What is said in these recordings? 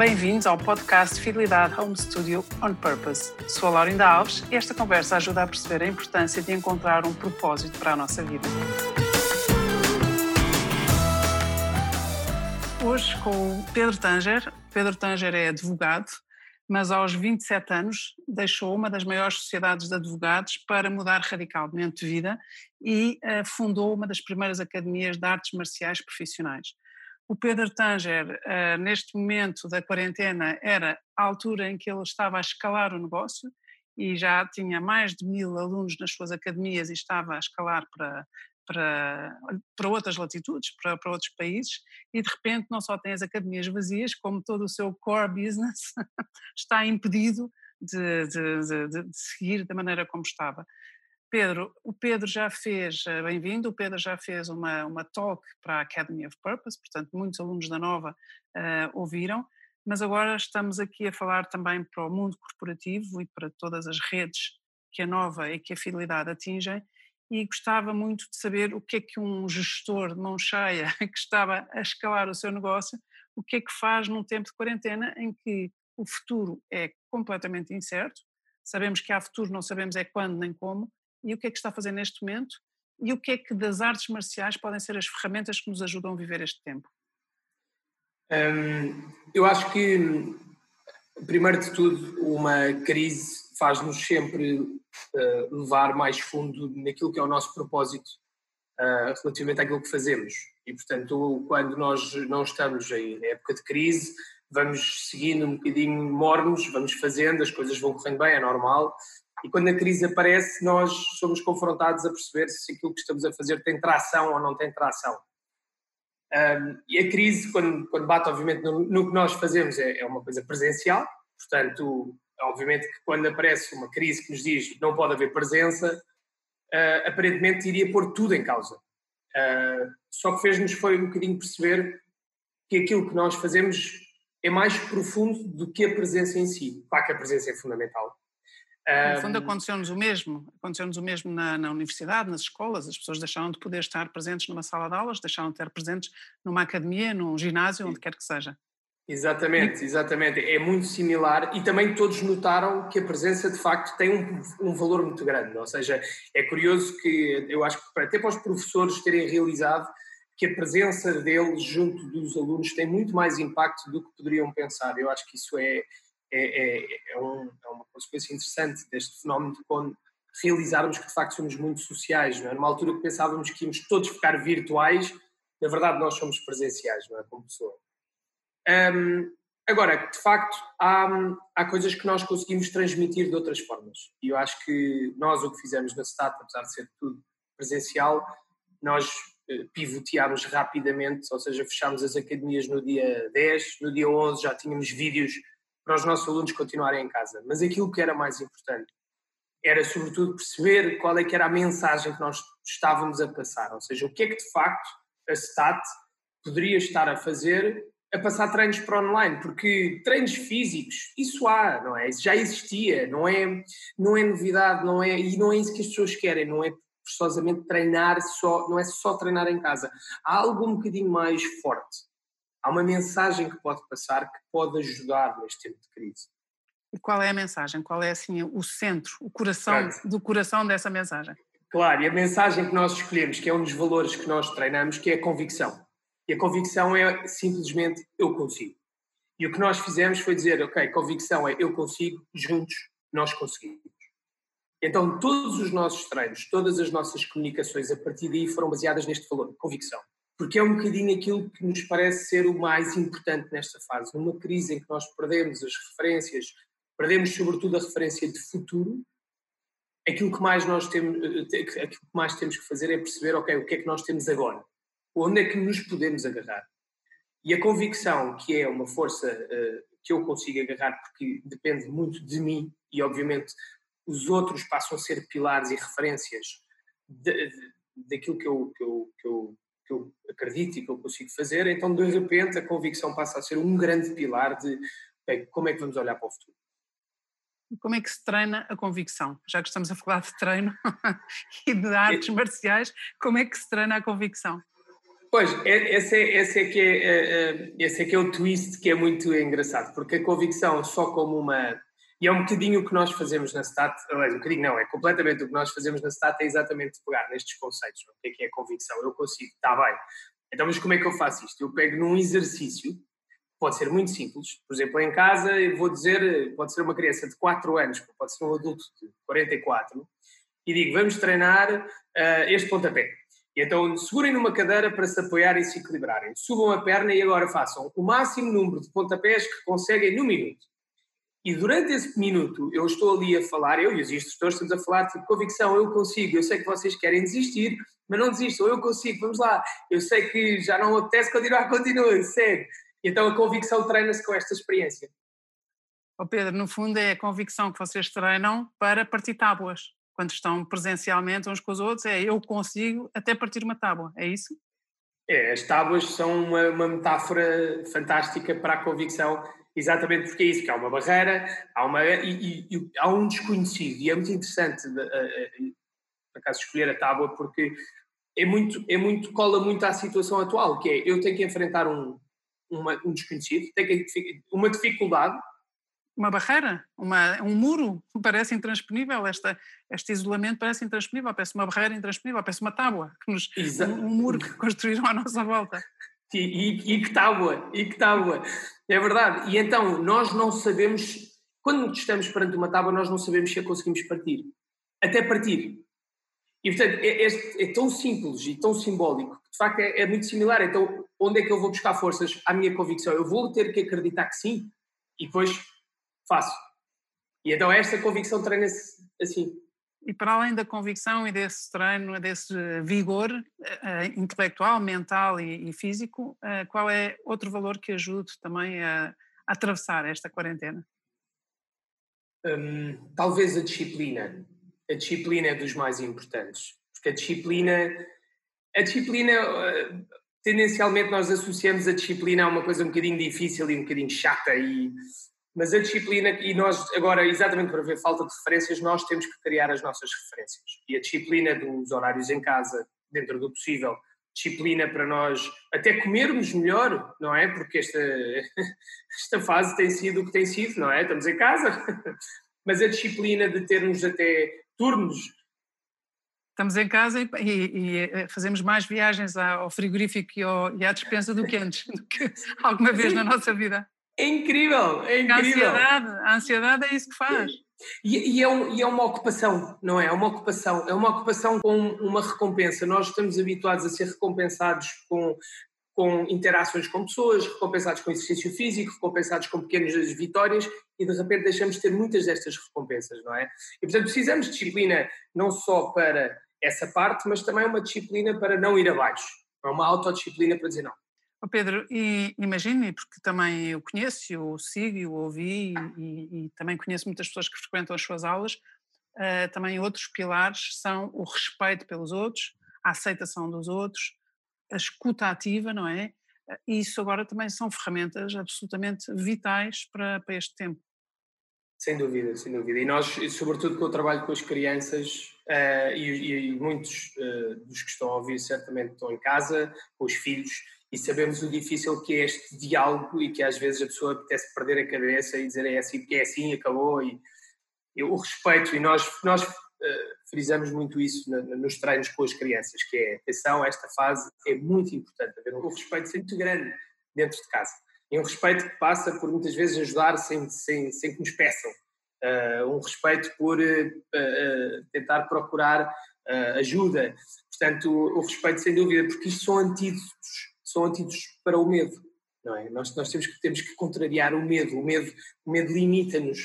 Bem-vindos ao podcast Fidelidade Home Studio On Purpose. Sou a Laurinda Alves e esta conversa ajuda a perceber a importância de encontrar um propósito para a nossa vida. Hoje com o Pedro Tanger. Pedro Tanger é advogado, mas aos 27 anos deixou uma das maiores sociedades de advogados para mudar radicalmente de vida e uh, fundou uma das primeiras academias de artes marciais profissionais. O Pedro Tanger, uh, neste momento da quarentena, era a altura em que ele estava a escalar o negócio e já tinha mais de mil alunos nas suas academias e estava a escalar para, para, para outras latitudes, para, para outros países, e de repente não só tem as academias vazias, como todo o seu core business está impedido de, de, de, de seguir da maneira como estava. Pedro, o Pedro já fez, eh, bem-vindo, o Pedro já fez uma, uma talk para a Academy of Purpose, portanto muitos alunos da Nova uh, ouviram, mas agora estamos aqui a falar também para o mundo corporativo e para todas as redes que a Nova e que a Fidelidade atingem. E gostava muito de saber o que é que um gestor de mão cheia que estava a escalar o seu negócio, o que é que faz num tempo de quarentena em que o futuro é completamente incerto, sabemos que há futuro, não sabemos é quando nem como, e o que é que está a fazer neste momento e o que é que das artes marciais podem ser as ferramentas que nos ajudam a viver este tempo? Hum, eu acho que, primeiro de tudo, uma crise faz-nos sempre uh, levar mais fundo naquilo que é o nosso propósito uh, relativamente àquilo que fazemos. E, portanto, quando nós não estamos em época de crise, vamos seguindo um bocadinho mornos, vamos fazendo, as coisas vão correndo bem, é normal, e quando a crise aparece, nós somos confrontados a perceber se aquilo que estamos a fazer tem tração ou não tem tração. Um, e a crise, quando, quando bate, obviamente, no, no que nós fazemos, é, é, uma coisa presencial, portanto, obviamente que quando aparece uma crise que nos diz não pode haver presença, uh, aparentemente iria pôr tudo em causa. Uh, só que fez-nos foi um bocadinho perceber que aquilo que nós fazemos é mais profundo do que a presença em si. Claro que a presença é fundamental, no fundo aconteceu-nos o mesmo, aconteceu-nos o mesmo na, na, universidade, nas escolas, as pessoas deixaram de poder estar presentes numa sala de aulas, deixaram de estar presentes numa academia, num ginásio, onde quer que seja. Exatamente, exatamente, é muito similar e também todos notaram que a presença de facto tem um, um valor muito grande, ou seja, é curioso que eu acho que até para os professores terem realizado que a presença deles junto dos alunos tem muito mais impacto do que poderiam pensar, eu acho que isso é, é, é, é, um, é, uma consequência interessante deste fenómeno de quando realizarmos que de facto somos muito sociais, não é? Numa altura que pensávamos que íamos todos ficar virtuais, na verdade nós somos presenciais, não é? Como pessoa. Um, agora, de facto, há, há coisas que nós conseguimos transmitir de outras formas. E eu acho que nós o que fizemos na STAT, apesar de ser tudo presencial, nós eh, pivoteámos rapidamente, ou seja, fechámos as academias no dia 10, no dia 11 já tínhamos vídeos para os nossos alunos continuarem em casa. Mas aquilo que era mais importante era, sobretudo, perceber qual é que era a mensagem que nós estávamos a passar. Ou seja, o que é que, de facto, a STAT poderia estar a fazer a passar treinos para online, porque treinos físicos, isso há, não é? Isso já existia, não é, não é novidade, não é, e não é isso que as pessoas querem, não é forçosamente treinar só, não é só treinar em casa. Há algo um bocadinho mais forte há uma mensagem que pode passar que pode ajudar neste tempo de crise. E qual é a mensagem? Qual é assim o centro, o coração do coração dessa mensagem? Claro, e a mensagem que nós escolhemos, que é um dos valores que nós treinamos, que é a convicção. E a convicção é simplesmente eu consigo. E o que nós fizemos foi dizer, ok, convicção é eu consigo, juntos nós conseguimos. Então todos os nossos treinos, todas as nossas comunicações a partir daí foram baseadas neste valor, convicção porque é um bocadinho aquilo que nos parece ser o mais importante nesta fase. Numa crise em que nós perdemos as referências, perdemos sobretudo a referência de futuro, aquilo que mais nós temos, eh, aquilo que mais temos que fazer é perceber, ok, o que é que nós temos agora? Onde é que nos podemos agarrar? E a convicção que é uma força uh, que eu consigo agarrar porque depende muito de mim e obviamente os outros passam a ser pilares e referências daquilo que eu, que eu, que eu que eu acredito e que eu consigo fazer, então de repente a convicção passa a ser um grande pilar de bem, como é que vamos olhar para o futuro. Como é que se treina a convicção? Já que estamos a falar de treino e de artes marciais, como é que se treina a convicção? Pois, é, esse é, esse, é que é, é, é, esse é que é o twist que é muito engraçado, porque a convicção só como uma... E é um bocadinho o que nós fazemos na STAT, aliás, um bocadinho não, é completamente o que nós fazemos na STAT, é exatamente pegar nestes conceitos, o que é que é convicção, eu consigo, está bem. Então, mas como é que eu faço isto? Eu pego num exercício, pode ser muito simples, por exemplo, em casa, eu vou dizer, pode ser uma criança de 4 anos, pode ser um adulto de 44, e digo, vamos treinar uh, este pontapé e então segurem numa cadeira para se apoiarem e se equilibrarem. Subam a perna e agora façam o máximo número de pontapés que conseguem no minuto. E durante esse minuto eu estou ali a falar, eu e os instrutores estamos a falar de convicção, eu consigo, eu sei que vocês querem desistir, mas não desistam, eu consigo, vamos lá. Eu sei que já não apetece continuar, continuem, segue. Então a convicção treina-se com esta experiência. Oh Pedro, no fundo é a convicção que vocês treinam para partir tábuas quando estão presencialmente uns com os outros, é eu consigo até partir uma tábua, é isso? É, as tábuas são uma, uma metáfora fantástica para a convicção, exatamente porque é isso, que há uma barreira, há, uma, e, e, e há um desconhecido, e é muito interessante, uh, uh, por acaso, escolher a tábua, porque é muito, é muito, cola muito à situação atual, que é, eu tenho que enfrentar um, uma, um desconhecido, tenho que, uma dificuldade, uma barreira, uma, um muro, parece intransponível, esta, este isolamento parece intransponível, parece uma barreira intransponível, parece uma tábua, que nos, um, um, muro que construíram à nossa volta. E, e, e que tábua, e que tábua, é verdade. E então, nós não sabemos, quando estamos perante uma tábua, nós não sabemos se a conseguimos partir, até partir. E portanto, é, é, é tão simples e tão simbólico, que de facto é, é muito similar. Então, onde é que eu vou buscar forças à minha convicção? Eu vou ter que acreditar que sim, e depois faço. E então esta convicção treina-se assim. E para além da convicção e desse treino, desse vigor uh, intelectual, mental e, e físico, uh, qual é outro valor que ajude também a, a atravessar esta quarentena? Um, talvez a disciplina. A disciplina é dos mais importantes. Porque a disciplina. A disciplina. Uh, tendencialmente nós associamos a disciplina a uma coisa um bocadinho difícil e um bocadinho chata e mas a disciplina, e nós agora, exatamente por haver falta de referências, nós temos que criar as nossas referências. E a disciplina dos horários em casa, dentro do possível, disciplina para nós até comermos melhor, não é? Porque esta, esta fase tem sido o que tem sido, não é? Estamos em casa. Mas a disciplina de termos até turnos. Estamos em casa e, e, e eh, fazemos mais viagens ao frigorífico e, ao, e à despensa do que antes, do que alguma vez Sim. na nossa vida. É incrível, é incrível. A ansiedade, a ansiedade é isso que faz. E, e, é um, e, é uma ocupação, não é? É uma ocupação, é uma ocupação com uma recompensa. Nós estamos habituados a ser recompensados com, com interações com pessoas, recompensados com exercício físico, recompensados com pequenas vitórias e de repente deixamos de ter muitas destas recompensas, não é? E portanto precisamos de disciplina não só para essa parte, mas também uma disciplina para não ir abaixo. É uma autodisciplina para dizer não, Oh Pedro, e imagine, porque também eu conheço, eu sigo, eu ouvi e, e, também conheço muitas pessoas que frequentam as suas aulas, uh, também outros pilares são o respeito pelos outros, a aceitação dos outros, a escuta ativa, não é? E isso agora também são ferramentas absolutamente vitais para, para este tempo. Sem dúvida, sem dúvida. E nós, sobretudo com o trabalho com as crianças, uh, e, e, muitos uh, dos que estão a ouvir certamente estão em casa, com os filhos, e sabemos o difícil que é este diálogo e que às vezes a pessoa apetece perder a cabeça e dizer é assim porque é assim, acabou. E, e o respeito e nós, nós uh, frisamos muito isso nos treinos com as crianças, que é atenção, esta fase é muito importante, haver um respeito muito grande dentro de casa. E um respeito que passa por muitas vezes ajudar sem, sem, sem que nos peçam, uh, um respeito por uh, tentar procurar ajuda, portanto o, o respeito sem dúvida, porque isto são antídotos são antídotos para o medo. Não é? Nós, nós temos, que, temos que contrariar o medo, o medo, o medo limita-nos.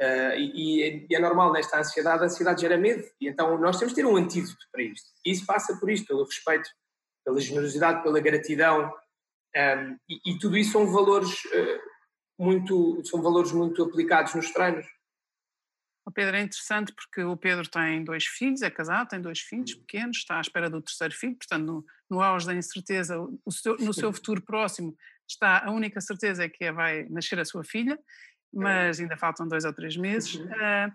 Uh, e, e, é normal nesta ansiedade, a ansiedade gera medo, e então nós temos que ter um antídoto para isto. E isso passa por isto, pelo respeito, pela generosidade, pela gratidão, um, e, e, tudo isso são valores uh, muito, são valores muito aplicados nos treinos. O Pedro é interessante porque o Pedro tem dois filhos, é casado, tem dois filhos uhum. pequenos, está à espera do terceiro filho, portanto, no, no auge da incerteza, seu, no seu futuro próximo, está a única certeza é que vai nascer a sua filha, mas ainda faltam dois ou três meses. Uh,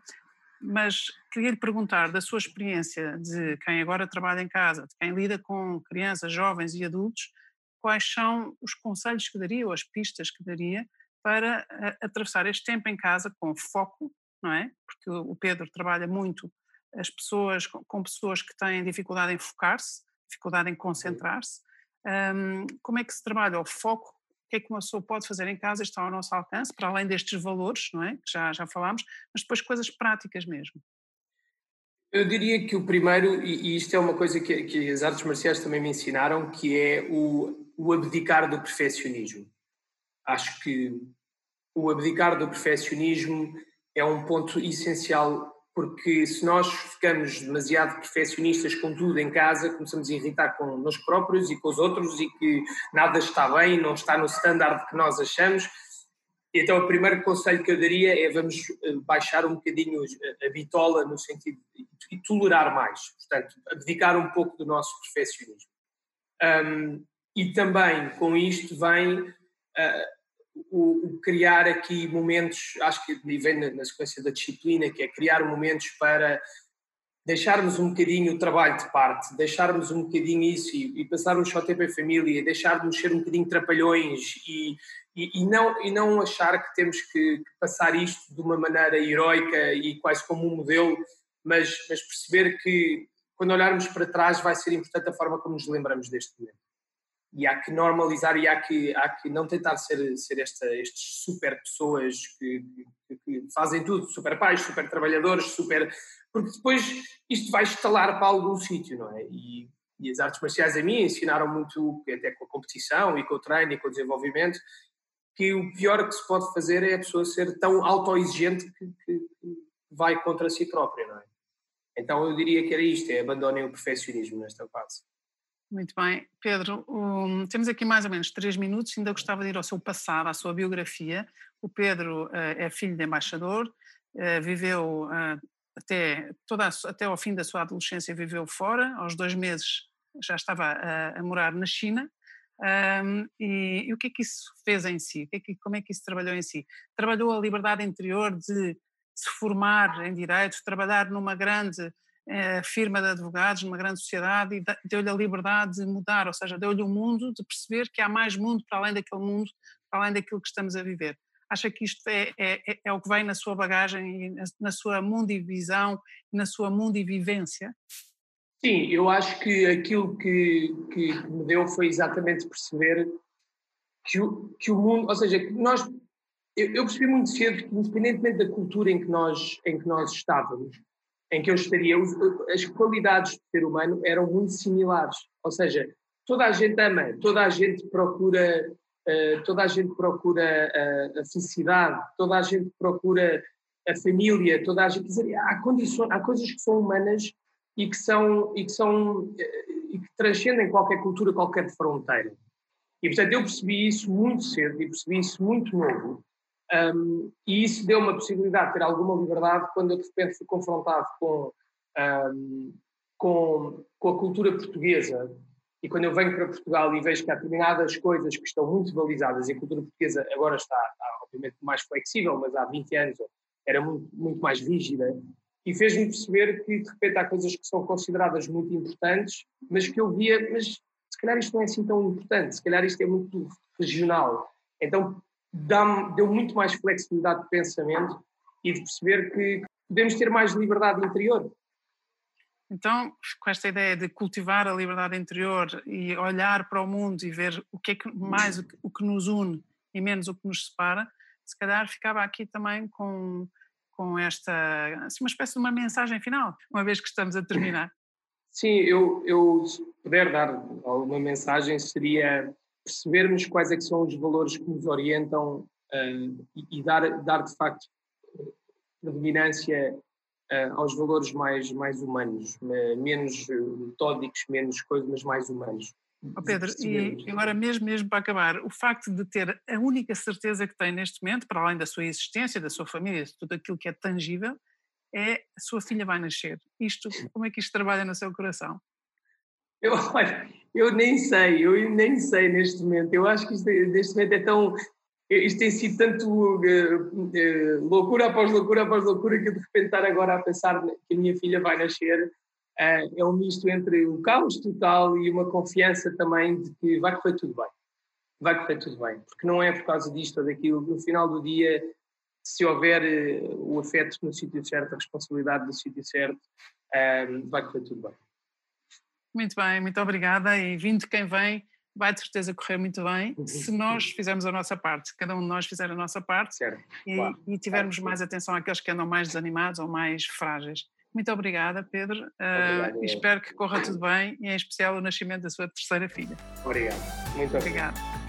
mas queria lhe perguntar da sua experiência de quem agora trabalha em casa, de quem lida com crianças, jovens e adultos, quais são os conselhos que daria ou as pistas que daria para uh, atravessar este tempo em casa com foco, não é? Porque o Pedro trabalha muito as pessoas com pessoas que têm dificuldade em focar-se, dificuldade em concentrar-se. Um, como é que se trabalha o foco? O que é que uma pessoa pode fazer em casa está ao nosso alcance, para além destes valores, não é? Que já, já falámos, mas depois coisas práticas mesmo. Eu diria que o primeiro, e isto é uma coisa que, que as artes marciais também me ensinaram, que é o, o abdicar do perfeccionismo. Acho que o abdicar do perfeccionismo é um ponto essencial porque se nós ficamos demasiado perfeccionistas com tudo em casa, começamos a irritar com nós próprios e com os outros e que nada está bem, não está no standard que nós achamos. Então, o primeiro conselho que eu daria é vamos eh, baixar um bocadinho a bitola no sentido de tolerar mais, portanto, abdicar um pouco do nosso perfeccionismo. Um, e também com isto vem uh, o, o, criar aqui momentos, acho que vem na, na, sequência da disciplina, que é criar momentos para deixarmos um bocadinho o trabalho de parte, deixarmos um bocadinho isso e, e passarmos só tempo em família, deixarmos ser um bocadinho trapalhões e, e, e, não, e não achar que temos que, que, passar isto de uma maneira heroica e quase como um modelo, mas, mas perceber que quando olharmos para trás vai ser importante a forma como nos lembramos deste momento e há que normalizar e há que, há que não tentar ser, ser esta, estes super pessoas que, que, que, fazem tudo, super pais, super trabalhadores, super. Porque depois isto vai estalar para algum sítio, não é? E, e, as artes marciais a mim ensinaram muito, até com a competição e com o treino e com o desenvolvimento, que o pior que se pode fazer é a pessoa ser tão autoexigente que, que, vai contra si própria, não é? Então eu diria que era isto, é abandonem o perfeccionismo nesta fase. Muito bem. Pedro, um, temos aqui mais ou menos três minutos, ainda gostava de ir ao seu passado, à sua biografia. O Pedro uh, é filho de embaixador, uh, viveu uh, até, toda a, até ao fim da sua adolescência viveu fora, aos dois meses já estava a, a morar na China. Um, e, e, o que é que isso fez em si? É que, como é que isso trabalhou em si? Trabalhou a liberdade interior de se formar em direito, trabalhar numa grande firma de advogados numa grande sociedade e deu-lhe a liberdade de mudar, ou seja, deu-lhe o um mundo de perceber que há mais mundo para além daquele mundo, para além daquilo que estamos a viver. Acha que isto é, é, é, é o que vem na sua bagagem, na, sua mundivisão, na sua mundivivência? Sim, eu acho que aquilo que, que me deu foi exatamente perceber que o, que o mundo, ou seja, que nós, eu, eu percebi muito cedo que independentemente da cultura em que nós, em que nós estávamos, em que eu estaria, as qualidades do ser humano eram muito similares. Ou seja, toda a gente ama, toda a gente procura, uh, toda a gente procura a, a, felicidade, toda a gente procura a família, toda a gente. Quer dizer, há, condições, há coisas que são humanas e que são e que são e que transcendem qualquer cultura, qualquer fronteira. E portanto eu percebi isso muito cedo e percebi isso muito novo. Um, e isso deu uma possibilidade de ter alguma liberdade quando eu de repente fui confrontado com, um, com, com a cultura portuguesa. E quando eu venho para Portugal e vejo que há determinadas coisas que estão muito balizadas, e a cultura portuguesa agora está, está obviamente mais flexível, mas há 20 anos era muito, muito mais rígida, e fez-me perceber que de repente há coisas que são consideradas muito importantes, mas que eu via, mas se calhar isto não é assim tão importante, se calhar isto é muito regional. Então deu muito mais flexibilidade de pensamento e de perceber que podemos ter mais liberdade interior. Então, com esta ideia de cultivar a liberdade interior e olhar para o mundo e ver o que é que mais o que, nos une e menos o que nos separa, se calhar ficava aqui também com, com esta, assim, uma espécie de uma mensagem final, uma vez que estamos a terminar. Sim, eu, eu se puder dar alguma mensagem seria percebermos quais é que são os valores que nos orientam uh, e, e, dar, dar de facto predominância uh, aos valores mais, mais humanos, menos metódicos, menos coisas, mas mais humanos. Oh Pedro, e agora mesmo, mesmo para acabar, o facto de ter a única certeza que tem neste momento, para além da sua existência, da sua família, de tudo aquilo que é tangível, é a sua filha vai nascer. Isto, como é que isto trabalha no seu coração? Eu, olha, eu nem sei, eu nem sei neste momento. Eu acho que isto, neste momento é tão. isto tem sido tanto uh, uh, loucura após loucura após loucura que de repente estar agora a pensar que a minha filha vai nascer uh, é um misto entre o caos total e uma confiança também de que vai correr tudo bem. Vai correr tudo bem, porque não é por causa disto ou daquilo. No final do dia, se houver o afeto no sítio certo, a responsabilidade no sítio certo, vai correr tudo bem. Muito bem, muito obrigada. E vindo quem vem, vai de certeza correr muito bem uhum. se nós fizermos a nossa parte, cada um de nós fizer a nossa parte e, claro, e, tivermos claro. mais atenção àqueles que andam mais desanimados ou mais frágeis. Muito obrigada, Pedro. Uh, espero que corra tudo bem e, em especial, o nascimento da sua terceira filha. Obrigado. Muito obrigado.